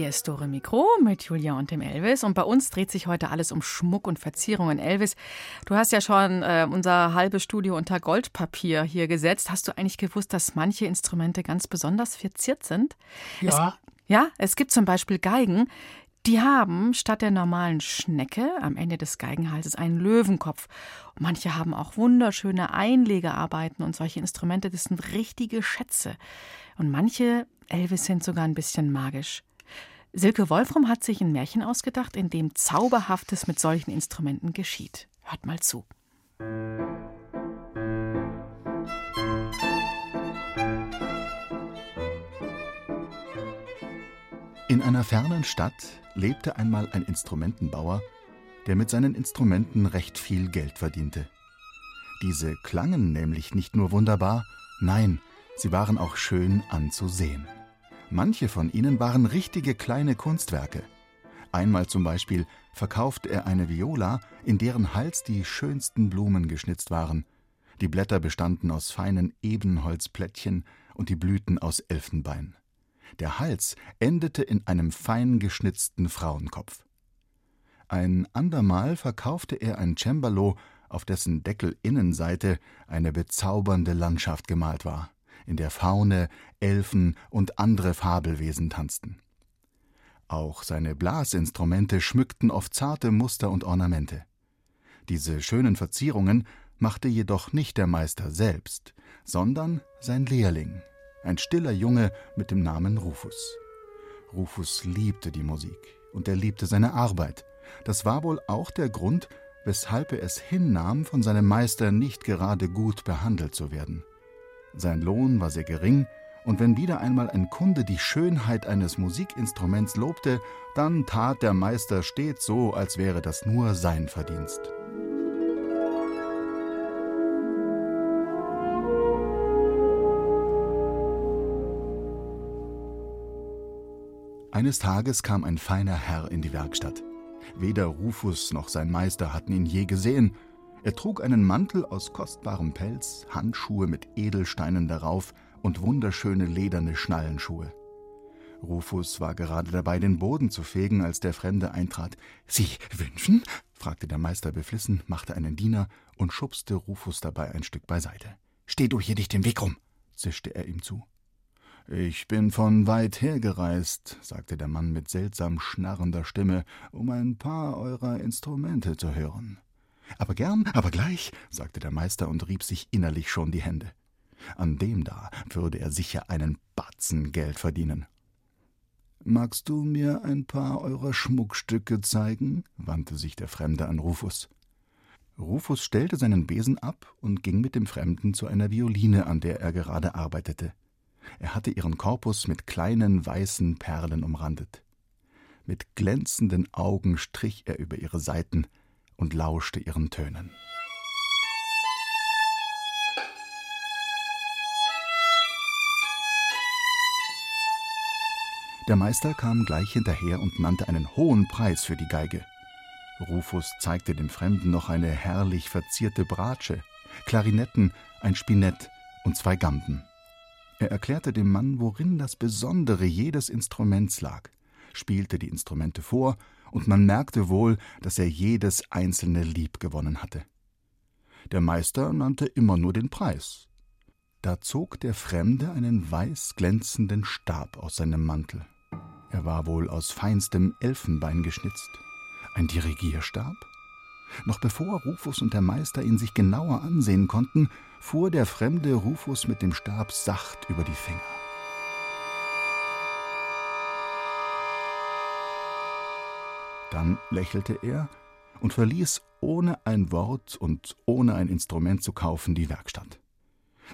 S2: Ist Dore Mikro mit Julia und dem Elvis. Und bei uns dreht sich heute alles um Schmuck und Verzierungen. Elvis, du hast ja schon äh, unser halbes Studio unter Goldpapier hier gesetzt. Hast du eigentlich gewusst, dass manche Instrumente ganz besonders verziert sind?
S3: Ja.
S2: Es, ja, es gibt zum Beispiel Geigen, die haben statt der normalen Schnecke am Ende des Geigenhalses einen Löwenkopf. manche haben auch wunderschöne Einlegearbeiten und solche Instrumente, das sind richtige Schätze. Und manche Elvis sind sogar ein bisschen magisch. Silke Wolfram hat sich ein Märchen ausgedacht, in dem Zauberhaftes mit solchen Instrumenten geschieht. Hört mal zu.
S12: In einer fernen Stadt lebte einmal ein Instrumentenbauer, der mit seinen Instrumenten recht viel Geld verdiente. Diese klangen nämlich nicht nur wunderbar, nein, sie waren auch schön anzusehen. Manche von ihnen waren richtige kleine Kunstwerke. Einmal zum Beispiel verkaufte er eine Viola, in deren Hals die schönsten Blumen geschnitzt waren. Die Blätter bestanden aus feinen Ebenholzplättchen und die Blüten aus Elfenbein. Der Hals endete in einem fein geschnitzten Frauenkopf. Ein andermal verkaufte er ein Cembalo, auf dessen Deckelinnenseite eine bezaubernde Landschaft gemalt war in der Faune, Elfen und andere Fabelwesen tanzten. Auch seine Blasinstrumente schmückten oft zarte Muster und Ornamente. Diese schönen Verzierungen machte jedoch nicht der Meister selbst, sondern sein Lehrling, ein stiller Junge mit dem Namen Rufus. Rufus liebte die Musik und er liebte seine Arbeit. Das war wohl auch der Grund, weshalb er es hinnahm, von seinem Meister nicht gerade gut behandelt zu werden. Sein Lohn war sehr gering, und wenn wieder einmal ein Kunde die Schönheit eines Musikinstruments lobte, dann tat der Meister stets so, als wäre das nur sein Verdienst. Eines Tages kam ein feiner Herr in die Werkstatt. Weder Rufus noch sein Meister hatten ihn je gesehen, er trug einen Mantel aus kostbarem Pelz, Handschuhe mit Edelsteinen darauf und wunderschöne lederne Schnallenschuhe. Rufus war gerade dabei, den Boden zu fegen, als der Fremde eintrat. Sie wünschen? fragte der Meister beflissen, machte einen Diener und schubste Rufus dabei ein Stück beiseite. Steh du hier nicht den Weg rum, zischte er ihm zu. Ich bin von weit her gereist, sagte der Mann mit seltsam schnarrender Stimme, um ein paar eurer Instrumente zu hören. Aber gern, aber gleich, sagte der Meister und rieb sich innerlich schon die Hände. An dem da würde er sicher einen Batzen Geld verdienen. Magst du mir ein paar eurer Schmuckstücke zeigen? wandte sich der Fremde an Rufus. Rufus stellte seinen Besen ab und ging mit dem Fremden zu einer Violine, an der er gerade arbeitete. Er hatte ihren Korpus mit kleinen weißen Perlen umrandet. Mit glänzenden Augen strich er über ihre Saiten, und lauschte ihren Tönen. Der Meister kam gleich hinterher und nannte einen hohen Preis für die Geige. Rufus zeigte dem Fremden noch eine herrlich verzierte Bratsche, Klarinetten, ein Spinett und zwei Gamben. Er erklärte dem Mann, worin das Besondere jedes Instruments lag, spielte die Instrumente vor und man merkte wohl, dass er jedes einzelne lieb gewonnen hatte. Der Meister nannte immer nur den Preis. Da zog der Fremde einen weiß glänzenden Stab aus seinem Mantel. Er war wohl aus feinstem Elfenbein geschnitzt. Ein Dirigierstab? Noch bevor Rufus und der Meister ihn sich genauer ansehen konnten, fuhr der fremde Rufus mit dem Stab sacht über die Finger. Dann lächelte er und verließ ohne ein Wort und ohne ein Instrument zu kaufen die Werkstatt.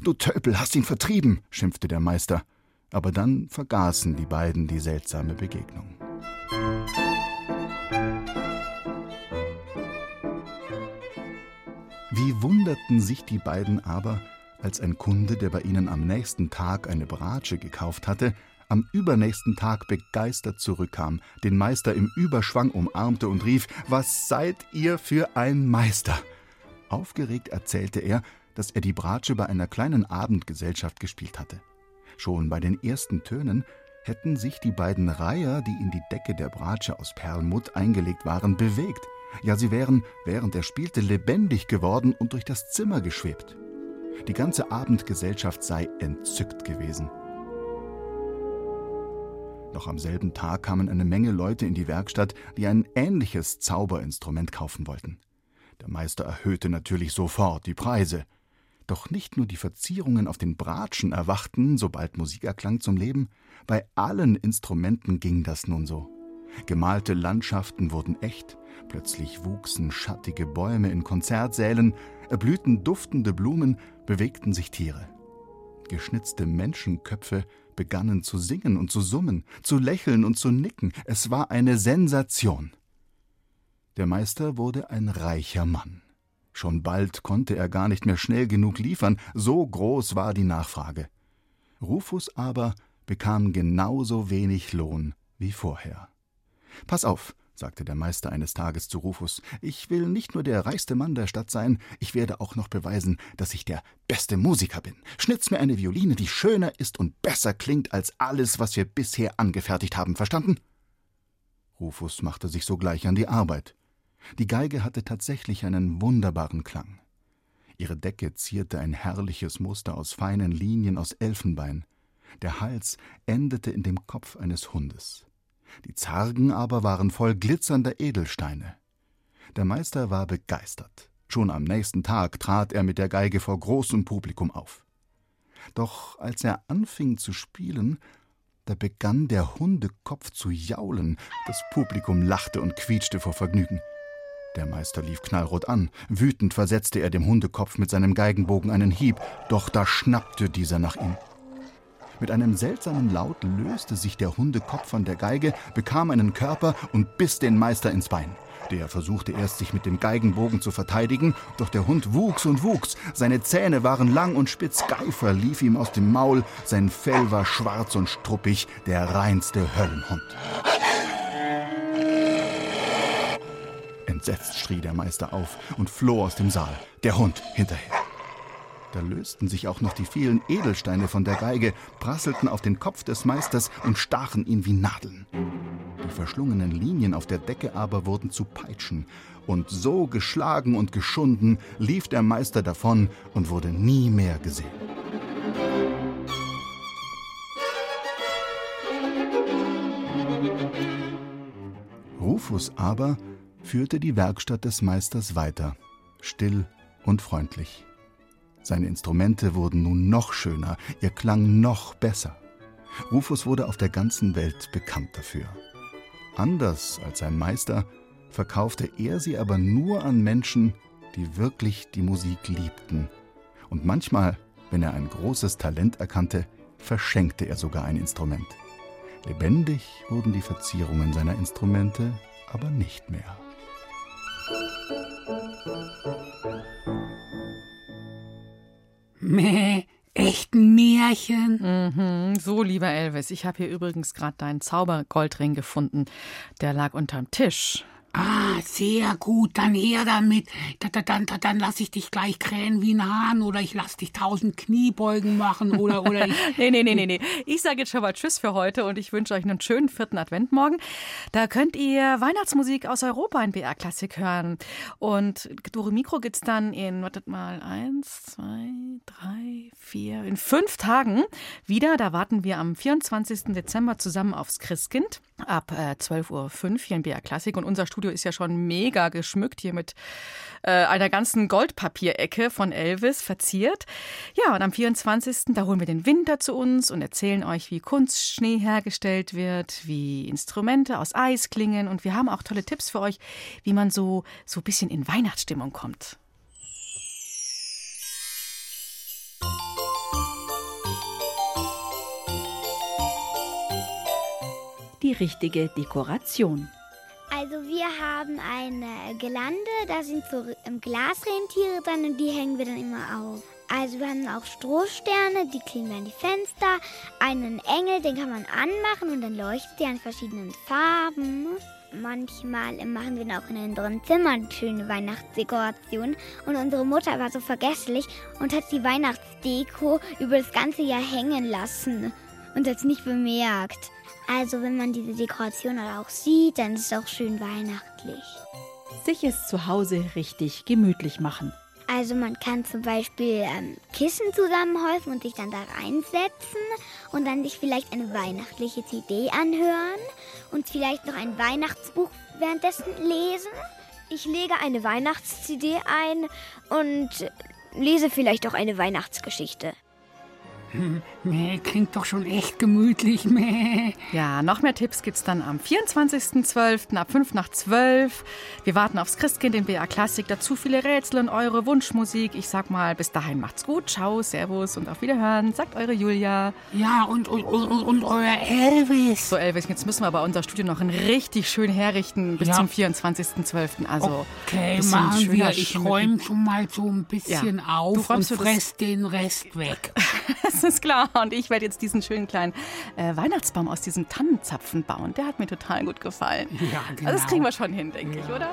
S12: Du Tölpel, hast ihn vertrieben, schimpfte der Meister, aber dann vergaßen die beiden die seltsame Begegnung. Wie wunderten sich die beiden aber, als ein Kunde, der bei ihnen am nächsten Tag eine Bratsche gekauft hatte, am übernächsten Tag begeistert zurückkam, den Meister im Überschwang umarmte und rief Was seid ihr für ein Meister? Aufgeregt erzählte er, dass er die Bratsche bei einer kleinen Abendgesellschaft gespielt hatte. Schon bei den ersten Tönen hätten sich die beiden Reiher, die in die Decke der Bratsche aus Perlmutt eingelegt waren, bewegt. Ja, sie wären, während er spielte, lebendig geworden und durch das Zimmer geschwebt. Die ganze Abendgesellschaft sei entzückt gewesen. Noch am selben Tag kamen eine Menge Leute in die Werkstatt, die ein ähnliches Zauberinstrument kaufen wollten. Der Meister erhöhte natürlich sofort die Preise. Doch nicht nur die Verzierungen auf den Bratschen erwachten, sobald Musik erklang, zum Leben, bei allen Instrumenten ging das nun so. Gemalte Landschaften wurden echt, plötzlich wuchsen schattige Bäume in Konzertsälen, erblühten duftende Blumen, bewegten sich Tiere. Geschnitzte Menschenköpfe begannen zu singen und zu summen, zu lächeln und zu nicken. Es war eine Sensation. Der Meister wurde ein reicher Mann. Schon bald konnte er gar nicht mehr schnell genug liefern, so groß war die Nachfrage. Rufus aber bekam genauso wenig Lohn wie vorher. Pass auf, sagte der Meister eines Tages zu Rufus, ich will nicht nur der reichste Mann der Stadt sein, ich werde auch noch beweisen, dass ich der beste Musiker bin. Schnitz mir eine Violine, die schöner ist und besser klingt als alles, was wir bisher angefertigt haben, verstanden? Rufus machte sich sogleich an die Arbeit. Die Geige hatte tatsächlich einen wunderbaren Klang. Ihre Decke zierte ein herrliches Muster aus feinen Linien aus Elfenbein. Der Hals endete in dem Kopf eines Hundes. Die Zargen aber waren voll glitzernder Edelsteine. Der Meister war begeistert. Schon am nächsten Tag trat er mit der Geige vor großem Publikum auf. Doch als er anfing zu spielen, da begann der Hundekopf zu jaulen, das Publikum lachte und quietschte vor Vergnügen. Der Meister lief knallrot an. Wütend versetzte er dem Hundekopf mit seinem Geigenbogen einen Hieb, doch da schnappte dieser nach ihm. Mit einem seltsamen Laut löste sich der Hundekopf von der Geige, bekam einen Körper und biss den Meister ins Bein. Der versuchte erst, sich mit dem Geigenbogen zu verteidigen, doch der Hund wuchs und wuchs. Seine Zähne waren lang und spitz, Geifer lief ihm aus dem Maul, sein Fell war schwarz und struppig, der reinste Höllenhund. Entsetzt schrie der Meister auf und floh aus dem Saal, der Hund hinterher. Da lösten sich auch noch die vielen Edelsteine von der Geige, prasselten auf den Kopf des Meisters und stachen ihn wie Nadeln. Die verschlungenen Linien auf der Decke aber wurden zu Peitschen, und so geschlagen und geschunden lief der Meister davon und wurde nie mehr gesehen. Rufus aber führte die Werkstatt des Meisters weiter, still und freundlich. Seine Instrumente wurden nun noch schöner, ihr Klang noch besser. Rufus wurde auf der ganzen Welt bekannt dafür. Anders als sein Meister verkaufte er sie aber nur an Menschen, die wirklich die Musik liebten. Und manchmal, wenn er ein großes Talent erkannte, verschenkte er sogar ein Instrument. Lebendig wurden die Verzierungen seiner Instrumente aber nicht mehr.
S3: Mäh, echt ein Märchen?
S2: Mhm, so, lieber Elvis, ich habe hier übrigens gerade deinen Zaubergoldring gefunden. Der lag unterm Tisch.
S3: Ah, sehr gut, dann her damit. Da, da, dann, da, dann lass ich dich gleich krähen wie ein Hahn oder ich lass dich tausend Kniebeugen machen oder, oder ich.
S2: nee, nee, nee, nee, nee. Ich sage jetzt schon mal Tschüss für heute und ich wünsche euch einen schönen vierten Adventmorgen. Da könnt ihr Weihnachtsmusik aus Europa in BR Klassik hören. Und Dore Mikro gibt's dann in, wartet mal, eins, zwei, drei, vier, in fünf Tagen wieder. Da warten wir am 24. Dezember zusammen aufs Christkind ab äh, 12.05 Uhr hier in BR Klassik. Und unser Studio ist ja schon mega geschmückt hier mit äh, einer ganzen Goldpapierecke von Elvis verziert. Ja, und am 24. da holen wir den Winter zu uns und erzählen euch, wie Kunstschnee hergestellt wird, wie Instrumente aus Eis klingen. Und wir haben auch tolle Tipps für euch, wie man so, so ein bisschen in Weihnachtsstimmung kommt.
S13: die richtige Dekoration.
S4: Also wir haben eine Gelande, da sind so Glasrentiere dran und die hängen wir dann immer auf. Also wir haben auch Strohsterne, die kleben an die Fenster, einen Engel, den kann man anmachen und dann leuchtet der in verschiedenen Farben. Manchmal machen wir auch in unseren Zimmern schöne Weihnachtsdekorationen. Und unsere Mutter war so vergesslich und hat die Weihnachtsdeko über das ganze Jahr hängen lassen und hat es nicht bemerkt. Also wenn man diese Dekoration auch sieht, dann ist es auch schön weihnachtlich.
S13: Sich es zu Hause richtig gemütlich machen.
S4: Also man kann zum Beispiel ähm, Kissen zusammenhäufen und sich dann da reinsetzen und dann sich vielleicht eine weihnachtliche CD anhören und vielleicht noch ein Weihnachtsbuch währenddessen lesen.
S1: Ich lege eine Weihnachts-CD ein und
S4: lese vielleicht auch eine Weihnachtsgeschichte.
S3: Nee, klingt doch schon echt gemütlich. Meh.
S2: Ja, noch mehr Tipps gibt's dann am 24.12. ab 5 nach 12. Wir warten aufs Christkind in BA Klassik. Dazu viele Rätsel und eure Wunschmusik. Ich sag mal, bis dahin macht's gut. Ciao, Servus und auf Wiederhören. Sagt eure Julia.
S3: Ja, und, und, und, und euer Elvis.
S2: So, Elvis, jetzt müssen wir aber unser Studio noch richtig schön herrichten bis
S3: Ja.
S2: zum 24.12. Also,
S3: Okay, machen wir. Ich räume schon mal so ein bisschen
S2: Ja. Du
S3: auf und
S2: so
S3: fress den Rest weg.
S2: Ist klar. Und ich werde jetzt diesen schönen kleinen äh, Weihnachtsbaum aus diesen Tannenzapfen bauen. Der hat mir total gut gefallen.
S3: Ja, genau.
S2: Also das kriegen wir schon hin, denke ich, oder?